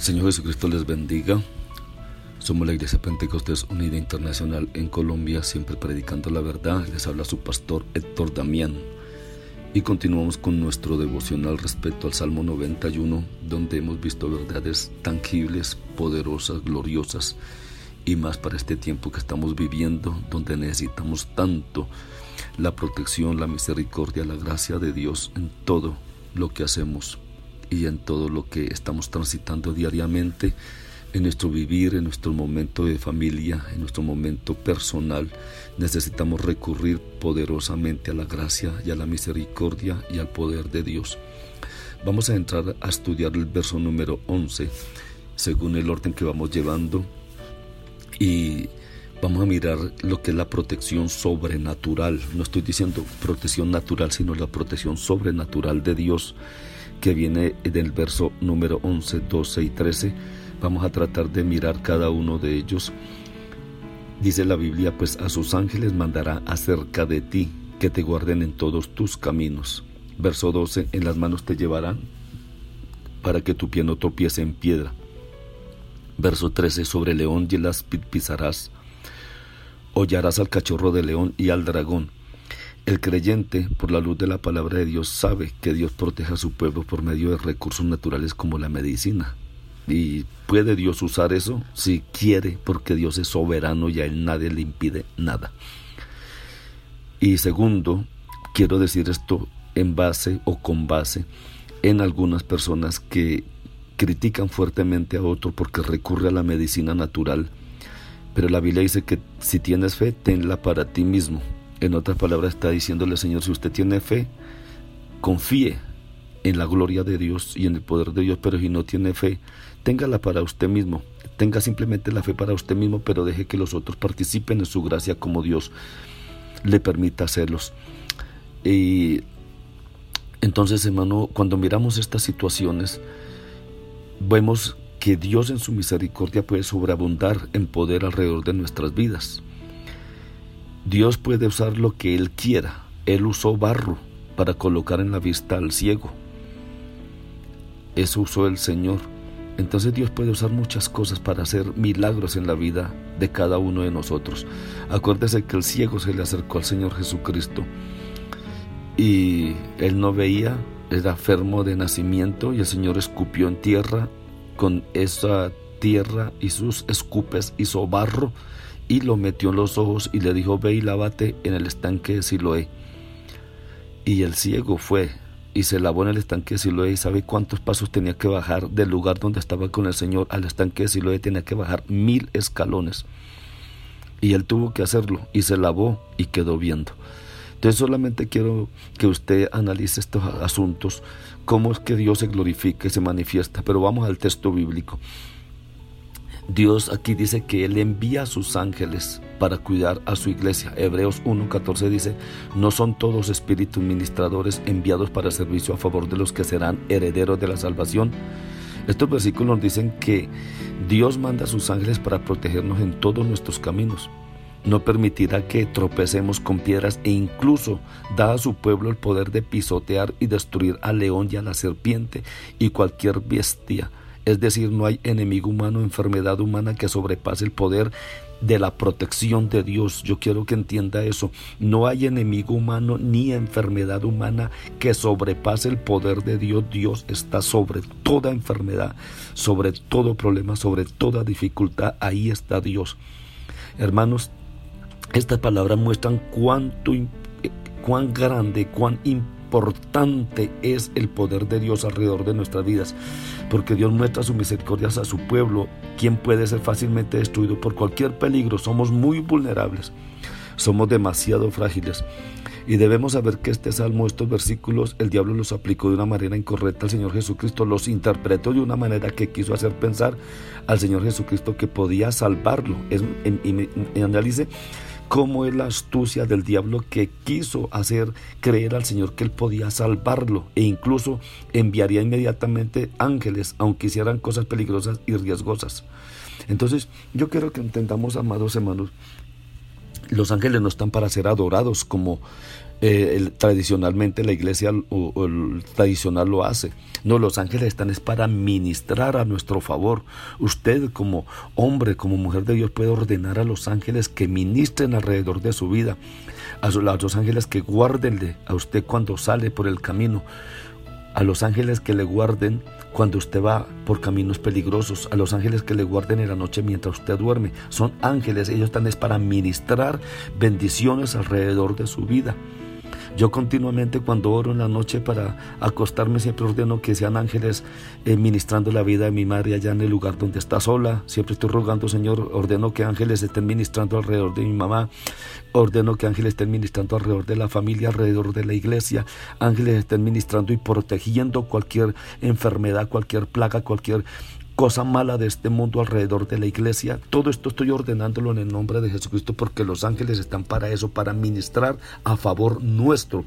El Señor Jesucristo les bendiga. Somos la Iglesia Pentecostés Unida Internacional en Colombia, siempre predicando la verdad. Les habla su pastor Héctor Damián. Y continuamos con nuestro devocional respecto al Salmo 91, donde hemos visto verdades tangibles, poderosas, gloriosas, y más para este tiempo que estamos viviendo, donde necesitamos tanto la protección, la misericordia, la gracia de Dios en todo lo que hacemos y en todo lo que estamos transitando diariamente, en nuestro vivir, en nuestro momento de familia, en nuestro momento personal, necesitamos recurrir poderosamente a la gracia y a la misericordia y al poder de Dios. Vamos a entrar a estudiar el verso número 11, según el orden que vamos llevando, y vamos a mirar lo que es la protección sobrenatural. No estoy diciendo protección natural, sino la protección sobrenatural de Dios que viene del verso número 11, 12 y 13. Vamos a tratar de mirar cada uno de ellos. Dice la Biblia, pues a sus ángeles mandará acerca de ti, que te guarden en todos tus caminos. Verso 12, en las manos te llevarán para que tu pie no tropiece en piedra. Verso 13, sobre león y las pisarás. Hollarás al cachorro de león y al dragón el creyente, por la luz de la palabra de Dios, sabe que Dios protege a su pueblo por medio de recursos naturales como la medicina. ¿Y puede Dios usar eso? Si quiere, porque Dios es soberano y a él nadie le impide nada. Y segundo, quiero decir esto en base o con base en algunas personas que critican fuertemente a otro porque recurre a la medicina natural. Pero la Biblia dice que si tienes fe, tenla para ti mismo en otras palabras está diciéndole, Señor, si usted tiene fe, confíe en la gloria de Dios y en el poder de Dios, pero si no tiene fe, téngala para usted mismo. Tenga simplemente la fe para usted mismo, pero deje que los otros participen en su gracia como Dios le permita hacerlos. Y entonces, hermano, cuando miramos estas situaciones, vemos que Dios en su misericordia puede sobreabundar en poder alrededor de nuestras vidas. Dios puede usar lo que Él quiera. Él usó barro para colocar en la vista al ciego. Eso usó el Señor. Entonces Dios puede usar muchas cosas para hacer milagros en la vida de cada uno de nosotros. Acuérdese que el ciego se le acercó al Señor Jesucristo y él no veía, era enfermo de nacimiento y el Señor escupió en tierra. Con esa tierra y sus escupes hizo barro y lo metió en los ojos y le dijo, ve y lávate en el estanque de Siloé. Y el ciego fue y se lavó en el estanque de Siloé y sabe cuántos pasos tenía que bajar del lugar donde estaba con el Señor al estanque de Siloé, tenía que bajar mil escalones. Y él tuvo que hacerlo y se lavó y quedó viendo. Entonces solamente quiero que usted analice estos asuntos, cómo es que Dios se glorifica y se manifiesta, pero vamos al texto bíblico. Dios aquí dice que Él envía a sus ángeles para cuidar a su iglesia. Hebreos 1.14 dice, no son todos espíritus ministradores enviados para servicio a favor de los que serán herederos de la salvación. Estos versículos dicen que Dios manda a sus ángeles para protegernos en todos nuestros caminos. No permitirá que tropecemos con piedras e incluso da a su pueblo el poder de pisotear y destruir al león y a la serpiente y cualquier bestia es decir, no hay enemigo humano, enfermedad humana que sobrepase el poder de la protección de Dios. Yo quiero que entienda eso. No hay enemigo humano ni enfermedad humana que sobrepase el poder de Dios. Dios está sobre toda enfermedad, sobre todo problema, sobre toda dificultad. Ahí está Dios. Hermanos, estas palabras muestran cuánto, cuán grande, cuán importante importante es el poder de Dios alrededor de nuestras vidas, porque Dios muestra su misericordia a su pueblo, quien puede ser fácilmente destruido por cualquier peligro. Somos muy vulnerables, somos demasiado frágiles. Y debemos saber que este salmo, estos versículos, el diablo los aplicó de una manera incorrecta al Señor Jesucristo, los interpretó de una manera que quiso hacer pensar al Señor Jesucristo que podía salvarlo. Es, y, analice cómo es la astucia del diablo que quiso hacer creer al Señor que él podía salvarlo e incluso enviaría inmediatamente ángeles, aunque hicieran cosas peligrosas y riesgosas. Entonces, yo quiero que entendamos, amados hermanos, los ángeles no están para ser adorados como eh, tradicionalmente la iglesia o, el tradicional lo hace. No, los ángeles están es para ministrar a nuestro favor. Usted como hombre, como mujer de Dios puede ordenar a los ángeles que ministren alrededor de su vida. A los ángeles que guardenle a usted cuando sale por el camino. A los ángeles que le guarden cuando usted va por caminos peligrosos, a los ángeles que le guarden en la noche mientras usted duerme. Son ángeles, ellos están es para ministrar bendiciones alrededor de su vida. Yo continuamente cuando oro en la noche para acostarme siempre ordeno que sean ángeles eh, ministrando la vida de mi madre allá en el lugar donde está sola. Siempre estoy rogando, Señor, ordeno que ángeles estén ministrando alrededor de mi mamá. Ordeno que ángeles estén ministrando alrededor de la familia, alrededor de la iglesia. Ángeles estén ministrando y protegiendo cualquier enfermedad, cualquier plaga, cualquier cosa mala de este mundo alrededor de la iglesia. Todo esto estoy ordenándolo en el nombre de Jesucristo porque los ángeles están para eso, para ministrar a favor nuestro.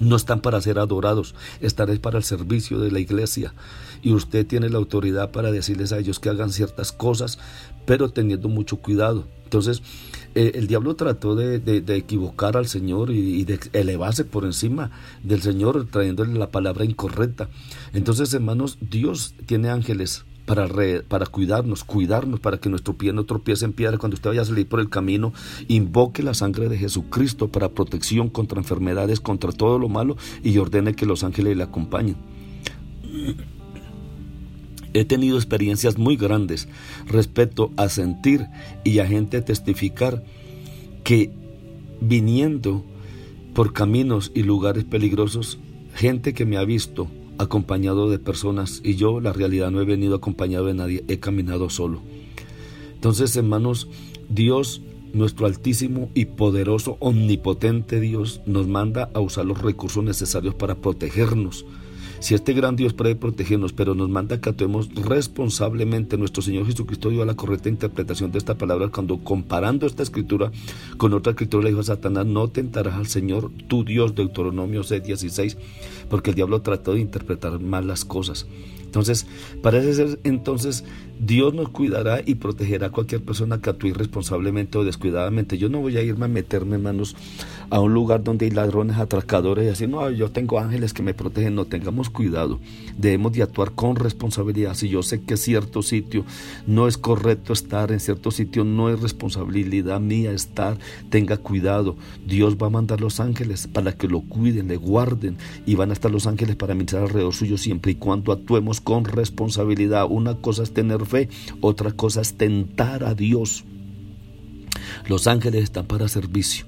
No están para ser adorados, están para el servicio de la iglesia. Y usted tiene la autoridad para decirles a ellos que hagan ciertas cosas, pero teniendo mucho cuidado. Entonces, eh, el diablo trató de, equivocar al Señor y, de elevarse por encima del Señor, trayéndole la palabra incorrecta. Entonces, hermanos, Dios tiene ángeles para, para cuidarnos, cuidarnos, para que nuestro pie no tropiece en piedra. Cuando usted vaya a salir por el camino, invoque la sangre de Jesucristo para protección contra enfermedades, contra todo lo malo, y ordene que los ángeles le acompañen. He tenido experiencias muy grandes respecto a sentir y a gente testificar que viniendo por caminos y lugares peligrosos, gente que me ha visto acompañado de personas y yo la realidad no he venido acompañado de nadie, he caminado solo. Entonces, hermanos, Dios, nuestro altísimo y poderoso, omnipotente Dios, nos manda a usar los recursos necesarios para protegernos si este gran Dios puede protegernos, pero nos manda que actuemos responsablemente, nuestro Señor Jesucristo dio la correcta interpretación de esta palabra cuando comparando esta escritura con otra escritura le dijo a Satanás, no tentarás al Señor tu Dios, Deuteronomio 6:16, porque el diablo trató de interpretar mal las cosas. Entonces, parece ser entonces Dios nos cuidará y protegerá a cualquier persona que actúe irresponsablemente o descuidadamente. Yo no voy a irme a meterme, hermanos, a un lugar donde hay ladrones, atracadores y así, no, yo tengo ángeles que me protegen, no tengamos cuidado. Debemos de actuar con responsabilidad. Si yo sé que cierto sitio no es correcto estar, en cierto sitio no es responsabilidad mía estar, tenga cuidado. Dios va a mandar los ángeles para que lo cuiden, le guarden y van a estar los ángeles para mirar alrededor suyo siempre y cuando actuemos con responsabilidad. Una cosa es tener fe, otra cosa es tentar a Dios. Los ángeles están para servicio,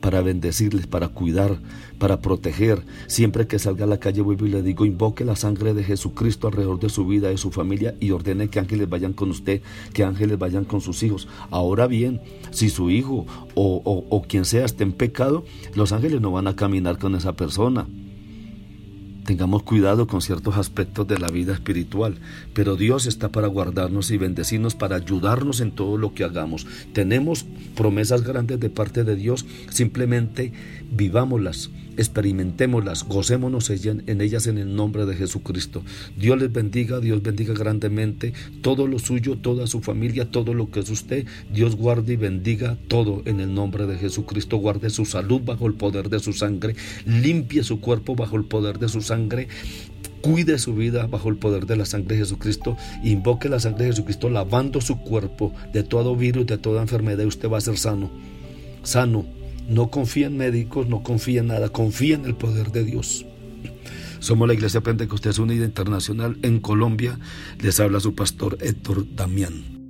para bendecirles, para cuidar, para proteger. Siempre que salga a la calle, vuelvo y le digo, invoque la sangre de Jesucristo alrededor de su vida, de su familia y ordene que ángeles vayan con usted, que ángeles vayan con sus hijos. Ahora bien, si su hijo o, o quien sea esté en pecado, los ángeles no van a caminar con esa persona tengamos cuidado con ciertos aspectos de la vida espiritual, pero Dios está para guardarnos y bendecirnos, para ayudarnos en todo lo que hagamos. Tenemos promesas grandes de parte de Dios, simplemente vivámoslas experimentémoslas, gocémonos en ellas en el nombre de Jesucristo. Dios les bendiga, Dios bendiga grandemente todo lo suyo, toda su familia, todo lo que es usted. Dios guarde y bendiga todo en el nombre de Jesucristo. Guarde su salud bajo el poder de su sangre, limpie su cuerpo bajo el poder de su sangre. Cuide su vida bajo el poder de la sangre de Jesucristo. Invoque la sangre de Jesucristo lavando su cuerpo de todo virus, de toda enfermedad. Y usted va a ser sano. Sano no confía en médicos, no confía en nada, confía en el poder de Dios. Somos la Iglesia Pentecostés Unida Internacional en Colombia. Les habla su pastor Héctor Damián.